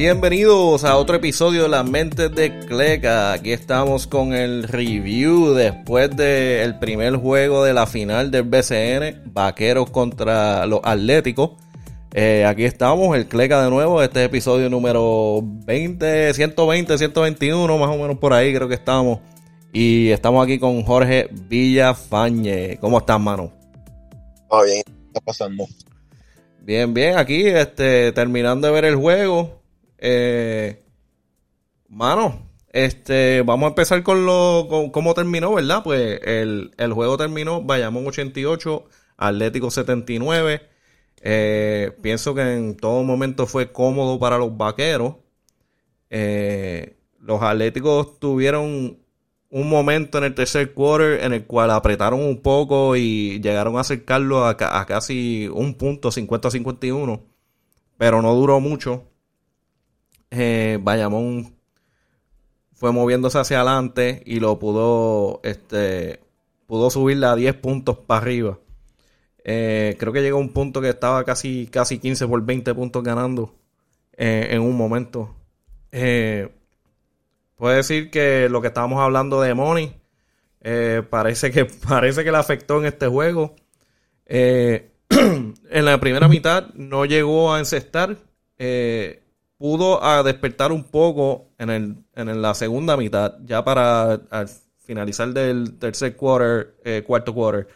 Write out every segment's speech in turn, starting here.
Bienvenidos a otro episodio de Las Mentes de Cleca. Aquí estamos con el review después del primer juego de la final del BCN, Vaqueros contra los Atléticos. Eh, aquí estamos, el Cleca de nuevo, este es episodio número 20, 120, 121, más o menos por ahí creo que estamos. Y estamos aquí con Jorge Villafañe. ¿Cómo estás, mano? Todo bien, ¿qué está pasando? Bien, bien, aquí este, terminando de ver el juego. Eh, mano, este, vamos a empezar con lo con cómo terminó, ¿verdad? Pues el, juego terminó Bayamón 88, Atlético 79. Eh, pienso que en todo momento fue cómodo para los vaqueros. Eh, los Atléticos tuvieron un momento en el tercer quarter en el cual apretaron un poco y llegaron a acercarlo a, a casi un punto, 50-51, pero no duró mucho eh, Bayamón fue moviéndose hacia adelante y lo pudo, este, pudo subirle a 10 puntos para arriba. Eh, creo que llegó a un punto que estaba casi, casi 15 por 20 puntos ganando eh, en un momento. Puede decir que lo que estábamos hablando de Money parece, que, parece que le afectó en este juego. en la primera mitad no llegó a encestar pudo a despertar un poco en, el, en la segunda mitad, ya para finalizar del tercer quarter, eh, cuarto quarter.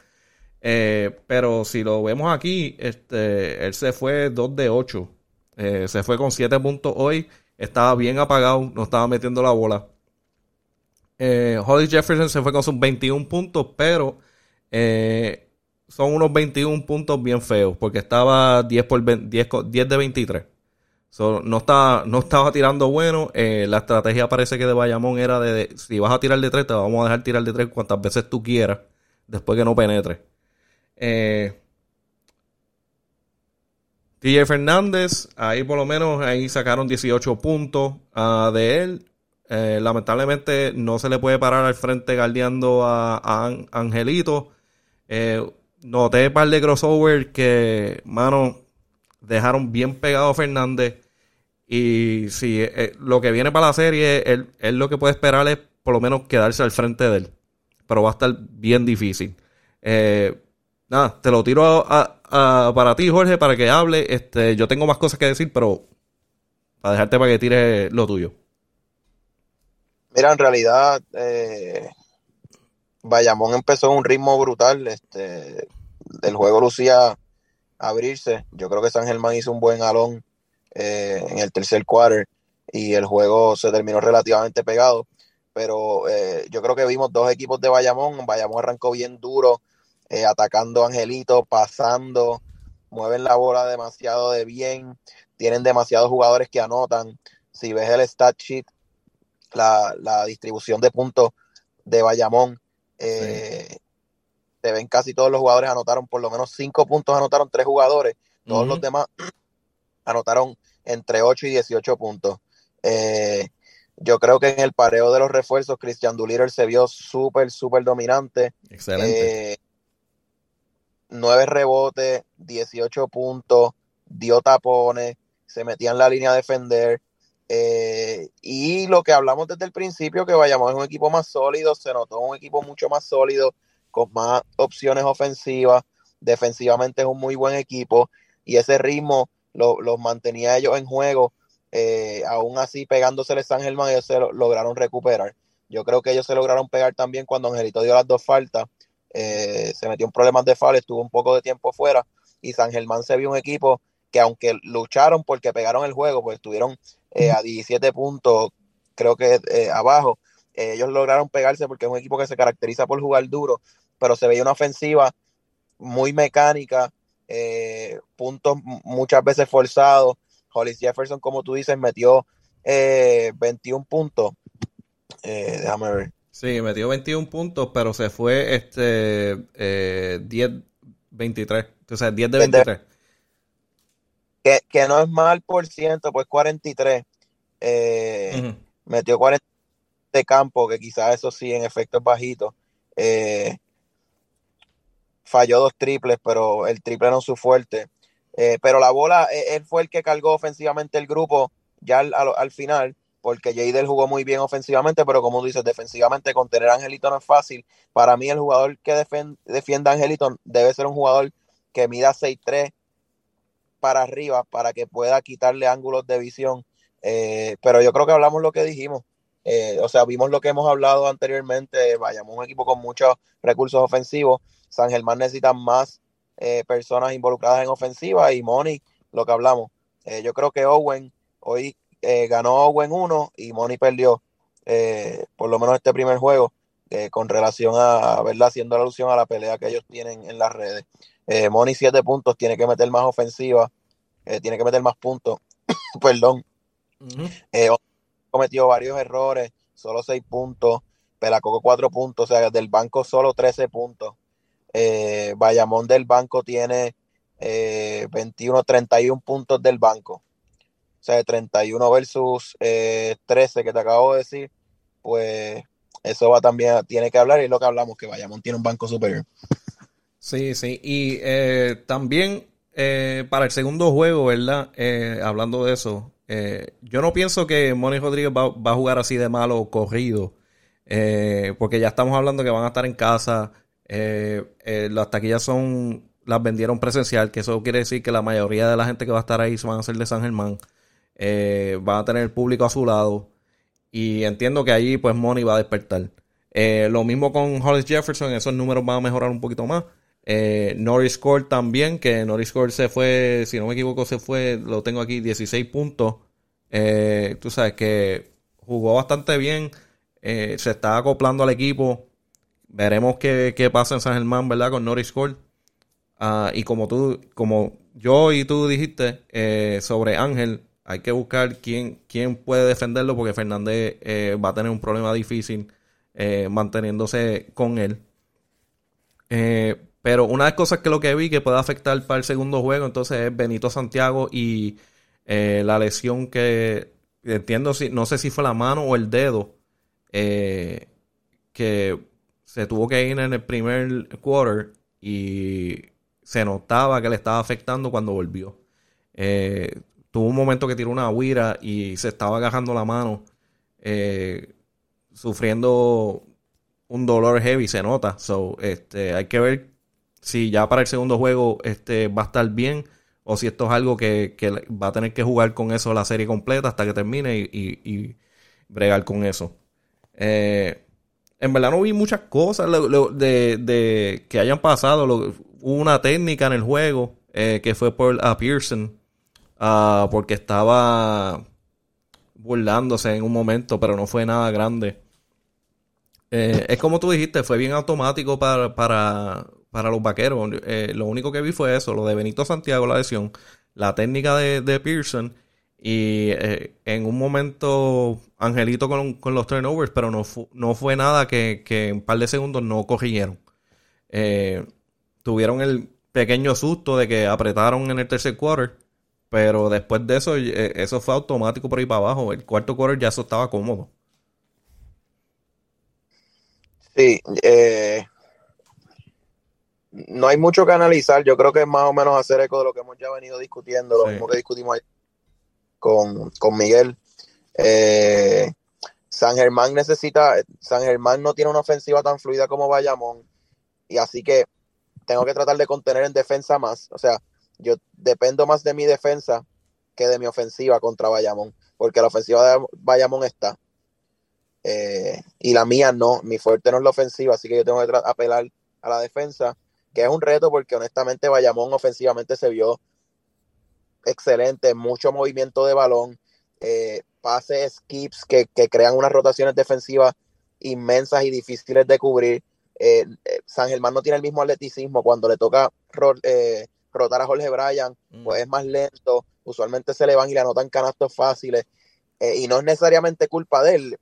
Eh, pero si lo vemos aquí, este, él se fue 2 de 8. Eh, se fue con 7 puntos hoy. Estaba bien apagado, no estaba metiendo la bola. Holly Jefferson se fue con sus 21 puntos, pero son unos 21 puntos bien feos, porque estaba 10, por 10 de 23 no, estaba, no estaba tirando bueno. Eh, la estrategia parece que de Bayamón era de, si vas a tirar de tres, te vamos a dejar tirar de tres cuantas veces tú quieras, después que no penetre. Eh, TJ Fernández, ahí por lo menos ahí sacaron 18 puntos ah, de él. Eh, lamentablemente no se le puede parar al frente guardiando a, Angelito. Eh, noté un par de crossover que, mano, dejaron bien pegado a Fernández. Y si eh, lo que viene para la serie, él, lo que puede esperar es por lo menos quedarse al frente de él. Pero va a estar bien difícil. Eh, nada, te lo tiro para ti, Jorge, para que hable. Este, yo tengo más cosas que decir, pero para dejarte para que tire lo tuyo. Mira, en realidad, eh, Bayamón empezó un ritmo brutal. Este, el juego lucía abrirse. Yo creo que San Germán hizo un buen alón eh, en el tercer quarter y el juego se terminó relativamente pegado. Pero eh, yo creo que vimos dos equipos de Bayamón. Bayamón arrancó bien duro, eh, atacando a Angelito, pasando, mueven la bola demasiado de bien, tienen demasiados jugadores que anotan. Si ves el stat sheet, la, distribución de puntos de Bayamón, se ven casi todos los jugadores anotaron por lo menos cinco puntos, anotaron tres jugadores. Todos los demás anotaron entre 8 y 18 puntos. Eh, yo creo que en el pareo de los refuerzos, Christian Doolittle se vio súper, súper dominante. Excelente. Eh, 9 rebotes, 18 puntos, dio tapones, se metía en la línea a defender. Eh, y lo que hablamos desde el principio, que vayamos es un equipo más sólido, se notó un equipo mucho más sólido, con más opciones ofensivas. Defensivamente es un muy buen equipo y ese ritmo los mantenía ellos en juego, eh, aún así pegándose San Germán, ellos se lograron recuperar. Yo creo que ellos se lograron pegar también cuando Angelito dio las dos faltas, eh, se metió en problemas de falta, estuvo un poco de tiempo fuera y San Germán se vio un equipo que aunque lucharon porque pegaron el juego, pues estuvieron eh, a 17 puntos, creo que abajo, ellos lograron pegarse porque es un equipo que se caracteriza por jugar duro, pero se veía una ofensiva muy mecánica, eh, puntos muchas veces forzados. Hollis Jefferson, como tú dices, metió 21 eh, puntos. Eh, déjame ver. Sí, metió 21 puntos, pero se fue este 10, 23. O sea, 10 de 23. Que, que no es mal por ciento, pues 43. Metió 40 de campo, que quizás eso sí, en efecto es bajito. Eh, falló dos triples, pero el triple no es su fuerte. Eh, pero la bola, eh, él fue el que cargó ofensivamente el grupo. ya al, final, porque Jadel jugó muy bien ofensivamente, pero como dices, defensivamente contener a Angelito no es fácil. Para mí el jugador que defienda a Angelito debe ser un jugador que mida 6'3 para arriba para que pueda quitarle ángulos de visión. Eh, pero yo creo que hablamos lo que dijimos. Eh, o sea, vimos lo que hemos hablado anteriormente. Vayamos un equipo con muchos recursos ofensivos. San Germán necesita más eh, personas involucradas en ofensiva y Money, lo que hablamos. yo creo que Owen, hoy ganó Owen uno y Money perdió, por lo menos este primer juego, con relación a, ¿verdad? Haciendo alusión a la pelea que ellos tienen en las redes. Eh, Money siete puntos, tiene que meter más ofensiva, eh, tiene que meter más puntos. Perdón. Eh, cometió varios errores, solo seis puntos. Pelacoco cuatro puntos, o sea, del banco solo 13 puntos. Eh, Bayamón del banco tiene 21, 31 puntos del banco. O sea, 31 versus 13 que te acabo de decir, pues eso va también, tiene que hablar y lo que hablamos, que Bayamón tiene un banco superior. Sí, sí. Y eh, también eh, para el segundo juego, ¿verdad? Eh, hablando de eso, yo no pienso que Moni Rodríguez va, a jugar así de malo corrido. porque ya estamos hablando que van a estar en casa. Las taquillas son las vendieron presencial, que eso quiere decir que la mayoría de la gente que va a estar ahí se van a ser de San Germán. van a tener el público a su lado. Y entiendo que ahí pues Money va a despertar. lo mismo con Hollis Jefferson, esos números van a mejorar un poquito más. Eh, Norris Court también, que Norris Court se fue, si no me equivoco, se fue, lo tengo aquí, 16 puntos. Eh, tú sabes que jugó bastante bien, eh, se está acoplando al equipo. Veremos qué, pasa en San Germán, ¿verdad? Con Norris Court. Ah, y como tú, como yo y tú dijiste eh, sobre Ángel, hay que buscar quién, quién puede defenderlo porque Fernández va a tener un problema difícil manteniéndose con él. Eh, pero una de las cosas que lo que vi que puede afectar para el segundo juego, entonces es Benito Santiago y eh, la lesión que entiendo si, no sé si fue la mano o el dedo, eh, que se tuvo que ir en el primer quarter y se notaba que le estaba afectando cuando volvió. Eh, tuvo un momento que tiró una huira y se estaba agarrando la mano, sufriendo un dolor heavy, se nota. So, este, hay que ver si ya para el segundo juego este, va a estar bien o si esto es algo que, va a tener que jugar con eso la serie completa hasta que termine y, bregar con eso. Eh, en verdad no vi muchas cosas de, que hayan pasado. hubo una técnica en el juego eh, que fue por a Pearson ah, porque estaba burlándose en un momento, pero no fue nada grande. Eh, es como tú dijiste, fue bien automático para, para, para los vaqueros. Eh, lo único que vi fue eso, lo de Benito Santiago, la lesión, la técnica de, Pearson y eh, en un momento Angelito con, los turnovers, pero no, no fue nada que, en un par de segundos no corrigieron. Eh, tuvieron el pequeño susto de que apretaron en el tercer quarter, pero después de eso, eso fue automático por ahí para abajo. El cuarto quarter ya eso estaba cómodo. Sí, eh, no hay mucho que analizar. Yo creo que es más o menos hacer eco de lo que hemos ya venido discutiendo, lo mismo que discutimos ayer con, Miguel. Eh, San Germán necesita, San Germán no tiene una ofensiva tan fluida como Bayamón, y así que tengo que tratar de contener en defensa más. O sea, yo dependo más de mi defensa que de mi ofensiva contra Bayamón, porque la ofensiva de Bayamón está. Eh, y la mía no, mi fuerte no es la ofensiva, así que yo tengo que apelar a la defensa que es un reto porque honestamente Bayamón ofensivamente se vio excelente, mucho movimiento de balón, eh, pases, skips que, crean unas rotaciones defensivas inmensas y difíciles de cubrir. Eh, eh, San Germán no tiene el mismo atleticismo cuando le toca rotar a Jorge Bryan, mm. pues es más lento, usualmente se le van y le anotan canastos fáciles y no es necesariamente culpa de él,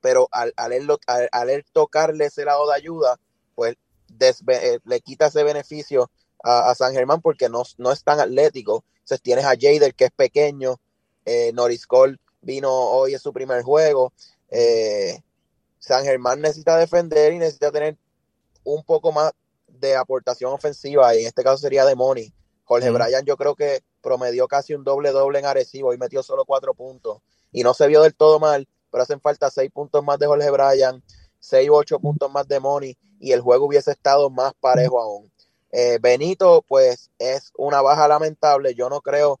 pero al, al, él, al él tocarle ese lado de ayuda, pues eh, le quita ese beneficio a, San Germán porque no, no, es tan atlético. Entonces tienes a Jader que es pequeño, eh, Norris Cole vino hoy en su primer juego. Eh, San Germán necesita defender y necesita tener un poco más de aportación ofensiva y en este caso sería de Money. Jorge Bryan yo creo que promedió casi un doble doble en Arecibo y metió solo cuatro puntos. Y no se vio del todo mal, pero hacen falta seis puntos más de Jorge Bryan, seis o ocho puntos más de Money y el juego hubiese estado más parejo aún. Eh, Benito, pues es una baja lamentable. Yo no creo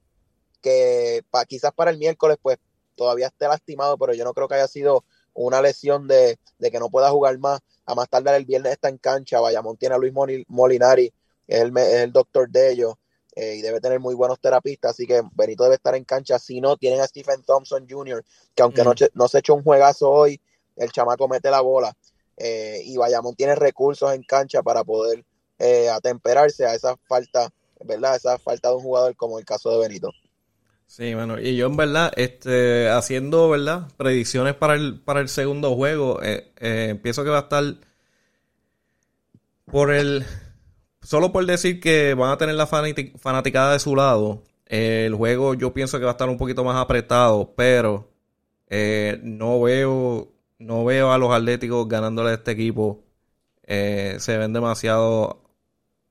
que pa, quizás para el miércoles, pues todavía esté lastimado, pero yo no creo que haya sido una lesión de, de que no pueda jugar más. A más tardar el viernes está en cancha. Bayamón tiene a Luis Molinari, es el, es el doctor de ellos. Eh, y debe tener muy buenos terapistas, así que Benito debe estar en cancha. Si no, tienen a Stephen Thompson Jr., que aunque no, mm. no, se echó un juegazo hoy, el chamaco mete la bola. Eh, y Bayamón tiene recursos en cancha para poder eh, atemperarse a esa falta, ¿verdad? Esa falta de un jugador como el caso de Benito. Sí, bueno, y yo en verdad, este, haciendo, ¿verdad? Predicciones para el, para el segundo juego, empiezo que va a estar por el solo por decir que van a tener la fanaticada de su lado, el juego yo pienso que va a estar un poquito más apretado, pero eh, no veo no veo a los Atléticos ganándole a este equipo. Eh, se ven demasiado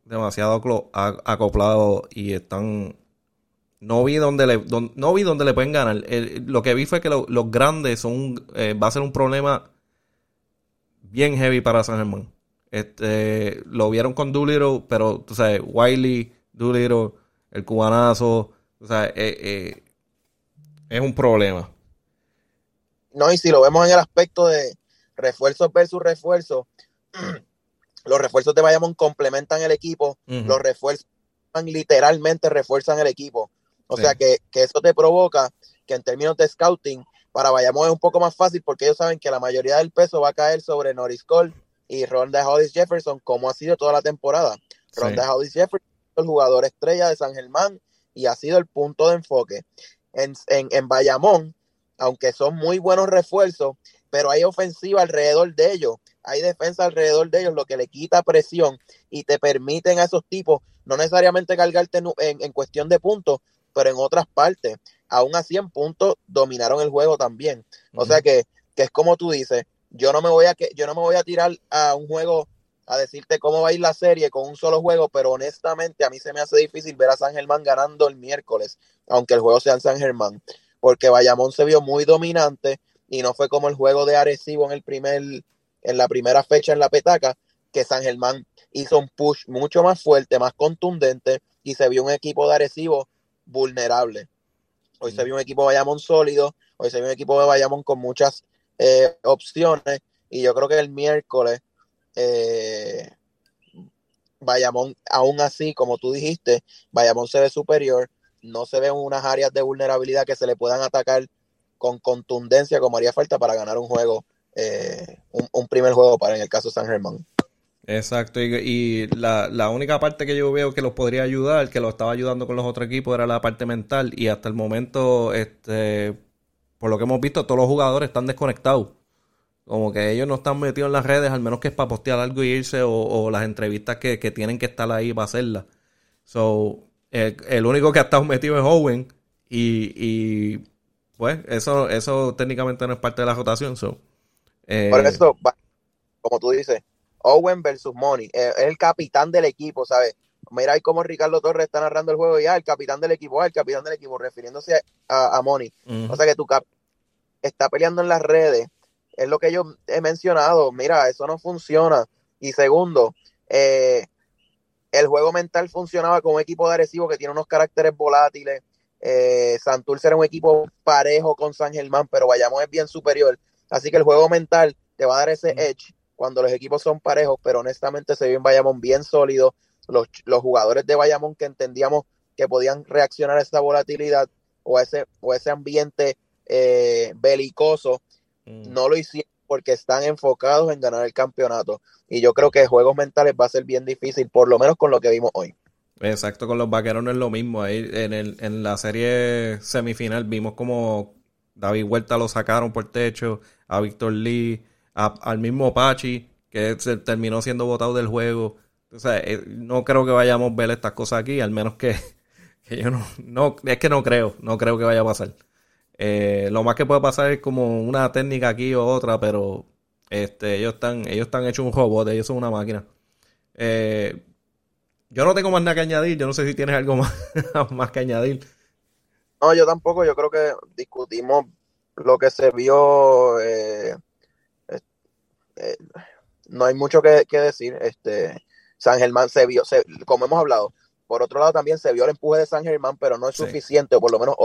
demasiado acoplados y están no vi donde le no vi donde le pueden ganar. lo que vi fue que los grandes son eh, va a ser un problema bien heavy para San Germán. Este, lo vieron con Doolittle, pero, tú sabes, Wiley, Doolittle, el cubanazo, o sea, eh, eh, es un problema. No, y si lo vemos en el aspecto de refuerzos versus refuerzos, los refuerzos de Bayamón complementan el equipo, los refuerzos literalmente refuerzan el equipo. O sea que, que, eso te provoca que en términos de scouting, para Bayamón es un poco más fácil porque ellos saben que la mayoría del peso va a caer sobre Norris Cole y Ronda Hollis Jefferson, como ha sido toda la temporada. Ronda Hollis Jefferson, el jugador estrella de San Germán, y ha sido el punto de enfoque. En, en, Bayamón, aunque son muy buenos refuerzos, pero hay ofensiva alrededor de ellos, hay defensa alrededor de ellos, lo que le quita presión y te permiten a esos tipos no necesariamente cargarte en, en, cuestión de puntos, pero en otras partes. Aún así, en puntos dominaron el juego también. O sea que, que es como tú dices, yo no me voy a que yo no me voy a tirar a un juego a decirte cómo va a ir la serie con un solo juego, pero honestamente a mí se me hace difícil ver a San Germán ganando el miércoles, aunque el juego sea en San Germán, porque Bayamón se vio muy dominante y no fue como el juego de Arecibo en el primer en la primera fecha en la petaca, que San Germán hizo un push mucho más fuerte, más contundente y se vio un equipo de Arecibo vulnerable. Hoy se vio un equipo de Bayamón sólido, hoy se vio un equipo de Bayamón con muchas eh, opciones y yo creo que el miércoles eh, Bayamón, aún así, como tú dijiste, Bayamón se ve superior, no se ven unas áreas de vulnerabilidad que se le puedan atacar con contundencia como haría falta para ganar un juego, eh, un, primer juego para en el caso San Germán. Exacto, y, la, la, única parte que yo veo que los podría ayudar, que lo estaba ayudando con los otros equipos, era la parte mental, y hasta el momento, este, por lo que hemos visto, todos los jugadores están desconectados. Como que ellos no están metidos en las redes, al menos que es para postear algo y irse, o, las entrevistas que, tienen que estar ahí para hacerlas. So, el, único que ha estado metido es Owen. Y, pues, eso, eso técnicamente no es parte de la rotación. So, eh, Por eso, como tú dices, Owen versus Money. Eh, es el capitán del equipo, ¿sabes? Mira ahí cómo Ricardo Torres está narrando el juego ya, el capitán del equipo, ah, el capitán del equipo, refiriéndose a, a Money. O sea que tu cap está peleando en las redes, es lo que yo he mencionado, mira, eso no funciona. Y segundo, eh, el juego mental funcionaba con un equipo de agresivo que tiene unos caracteres volátiles. Eh, Santurce era un equipo parejo con San Germán, pero Bayamón es bien superior. Así que el juego mental te va a dar ese edge cuando los equipos son parejos, pero honestamente se vio en Bayamón bien sólido los, jugadores de Bayamón que entendíamos que podían reaccionar a esa volatilidad o a ese, o ese ambiente eh, belicoso, mm. no lo hicieron porque están enfocados en ganar el campeonato. Y yo creo que juegos mentales va a ser bien difícil, por lo menos con lo que vimos hoy. Exacto, con los vaqueros no es lo mismo. Ahí en, el, en la serie semifinal vimos como David Huerta lo sacaron por techo, a Víctor Lee, al mismo Pachi, que se terminó siendo votado del juego. O eh, no creo que vayamos a ver estas cosas aquí, al menos que, yo no, no, es que no creo, no creo que vaya a pasar. Eh, lo más que puede pasar es como una técnica aquí o otra, pero este, ellos están, ellos están hechos un robot, ellos son una máquina. Eh, Yo no tengo más nada que añadir. Yo no sé si tienes algo más, más que añadir. No, yo tampoco. Yo creo que discutimos lo que se vio. Eh, eh, no hay mucho que, decir. Este, San Germán se vio, como hemos hablado. Por otro lado, también se vio el empuje de San Germán, pero no es suficiente, o por lo menos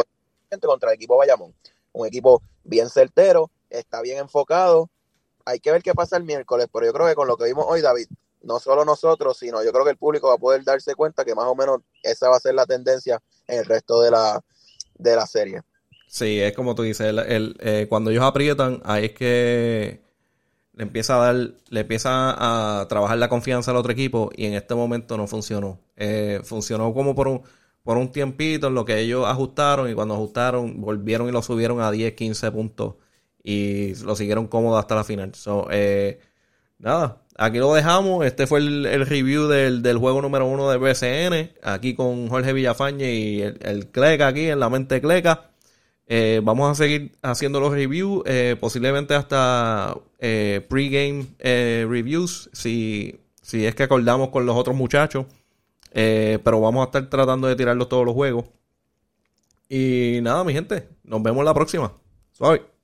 contra el equipo Bayamón. Un equipo bien certero, está bien enfocado. Hay que ver qué pasa el miércoles, pero yo creo que con lo que vimos hoy, David, no solo nosotros, sino yo creo que el público va a poder darse cuenta que más o menos esa va a ser la tendencia en el resto de la, de la serie. Sí, es como tú dices, el, eh, cuando ellos aprietan, ahí es que le empieza a dar, le empieza a trabajar la confianza al otro equipo y en este momento no funcionó. Eh, funcionó como por un, por un tiempito en lo que ellos ajustaron y cuando ajustaron volvieron y lo subieron a 10, 15 puntos y lo siguieron cómodo hasta la final. Eh, nada, aquí lo dejamos. Este fue el, review del, juego número uno de BCN. Aquí con Jorge Villafañe y el, el Cleca aquí en la mente Cleca. Eh, vamos a seguir haciendo los reviews, eh, posiblemente hasta eh, pregame reviews, si, si es que acordamos con los otros muchachos. pero vamos a estar tratando de tirarlos todos los juegos. Y nada, mi gente, nos vemos la próxima. Suave.